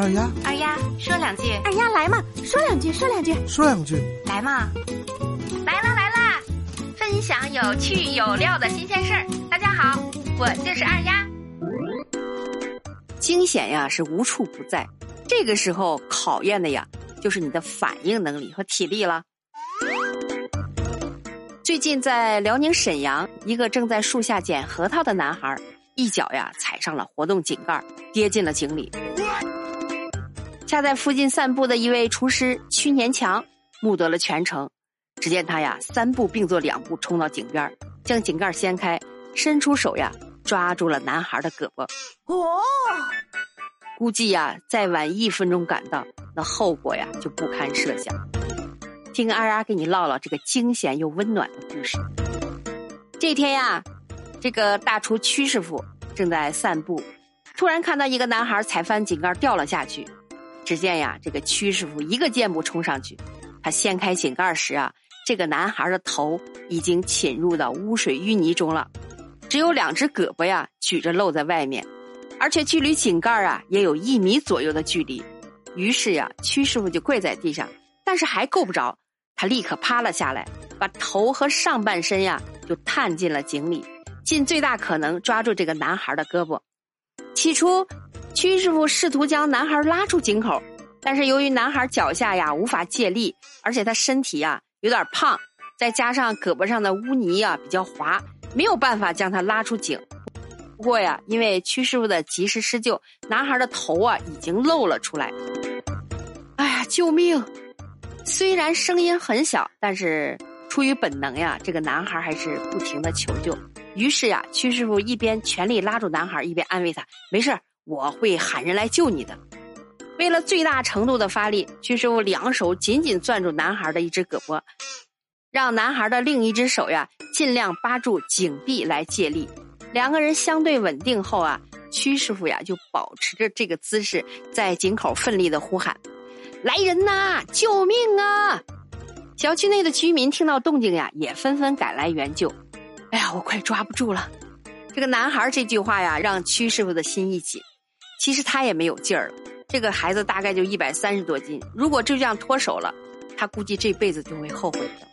二丫，二丫，说两句。二丫来嘛，说两句，说两句，说两句。来嘛，来啦来啦，分享有趣有料的新鲜事儿。大家好，我就是二丫。惊险呀是无处不在，这个时候考验的呀就是你的反应能力和体力了。最近在辽宁沈阳，一个正在树下捡核桃的男孩，一脚呀踩上了活动井盖，跌进了井里。恰在附近散步的一位厨师屈年强目睹了全程，只见他呀三步并作两步冲到井边，将井盖掀开，伸出手呀抓住了男孩的胳膊。哦，估计呀再晚一分钟赶到，那后果呀就不堪设想。听二丫给你唠唠这个惊险又温暖的故事。这天呀，这个大厨屈师傅正在散步，突然看到一个男孩踩翻井盖掉了下去。只见呀，这个屈师傅一个箭步冲上去，他掀开井盖时啊，这个男孩的头已经浸入到污水淤泥中了，只有两只胳膊呀举着露在外面，而且距离井盖啊也有一米左右的距离。于是呀，屈师傅就跪在地上，但是还够不着，他立刻趴了下来，把头和上半身呀就探进了井里，尽最大可能抓住这个男孩的胳膊。起初。屈师傅试图将男孩拉出井口，但是由于男孩脚下呀无法借力，而且他身体呀有点胖，再加上胳膊上的污泥呀比较滑，没有办法将他拉出井。不过呀，因为屈师傅的及时施救，男孩的头啊已经露了出来。哎呀，救命！虽然声音很小，但是出于本能呀，这个男孩还是不停的求救。于是呀，屈师傅一边全力拉住男孩，一边安慰他：“没事。”我会喊人来救你的。为了最大程度的发力，屈师傅两手紧紧攥住男孩的一只胳膊，让男孩的另一只手呀尽量扒住井壁来借力。两个人相对稳定后啊，屈师傅呀就保持着这个姿势，在井口奋力的呼喊：“来人呐，救命啊！”小区内的居民听到动静呀，也纷纷赶来援救。哎呀，我快抓不住了！这个男孩这句话呀，让屈师傅的心一紧。其实他也没有劲儿了，这个孩子大概就一百三十多斤，如果就这样脱手了，他估计这辈子就会后悔的。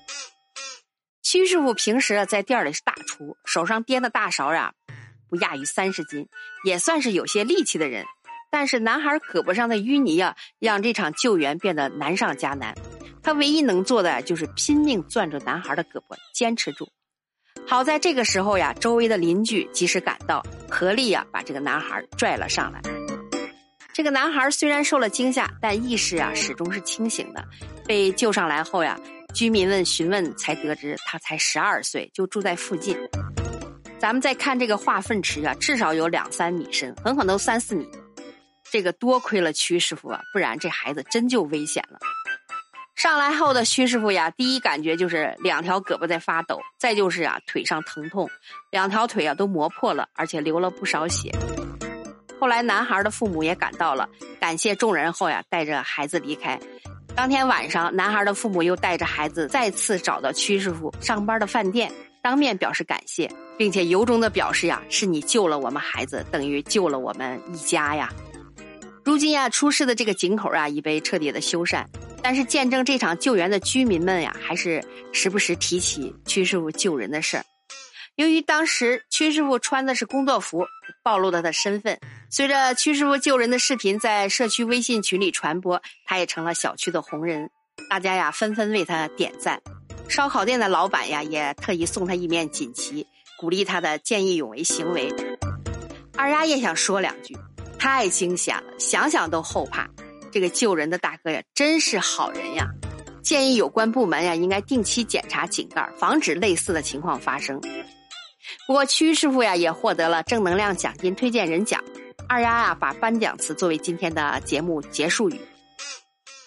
屈师傅平时啊在店里是大厨，手上掂的大勺呀不亚于三十斤，也算是有些力气的人。但是男孩胳膊上的淤泥啊，让这场救援变得难上加难。他唯一能做的就是拼命攥住男孩的胳膊，坚持住。好在这个时候呀，周围的邻居及时赶到，合力呀把这个男孩拽了上来。这个男孩虽然受了惊吓，但意识啊始终是清醒的。被救上来后呀，居民们询问才得知他才十二岁，就住在附近。咱们再看这个化粪池啊，至少有两三米深，很可能三四米。这个多亏了屈师傅啊，不然这孩子真就危险了。上来后的屈师傅呀，第一感觉就是两条胳膊在发抖，再就是啊腿上疼痛，两条腿啊都磨破了，而且流了不少血。后来，男孩的父母也赶到了，感谢众人后呀，带着孩子离开。当天晚上，男孩的父母又带着孩子再次找到屈师傅上班的饭店，当面表示感谢，并且由衷的表示呀，是你救了我们孩子，等于救了我们一家呀。如今呀，出事的这个井口啊，已被彻底的修缮，但是见证这场救援的居民们呀，还是时不时提起屈师傅救人的事儿。由于当时屈师傅穿的是工作服，暴露了他的身份。随着屈师傅救人的视频在社区微信群里传播，他也成了小区的红人。大家呀纷纷为他点赞。烧烤店的老板呀也特意送他一面锦旗，鼓励他的见义勇为行为。二丫也想说两句，太惊险了，想想都后怕。这个救人的大哥呀，真是好人呀！建议有关部门呀，应该定期检查井盖，防止类似的情况发生。不过屈师傅呀也获得了正能量奖金推荐人奖。二丫呀把颁奖词作为今天的节目结束语。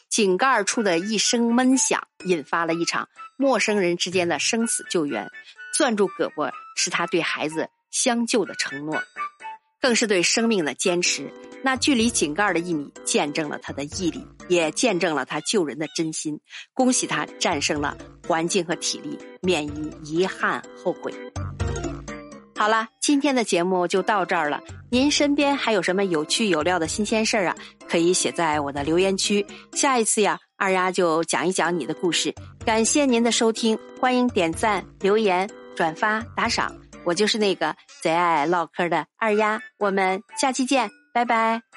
井盖处的一声闷响，引发了一场陌生人之间的生死救援。攥住胳膊是他对孩子相救的承诺，更是对生命的坚持。那距离井盖的一米，见证了他的毅力，也见证了他救人的真心。恭喜他战胜了环境和体力，免于遗憾后悔。好了，今天的节目就到这儿了。您身边还有什么有趣有料的新鲜事儿啊？可以写在我的留言区。下一次呀，二丫就讲一讲你的故事。感谢您的收听，欢迎点赞、留言、转发、打赏。我就是那个贼爱唠嗑的二丫我们下期见拜拜。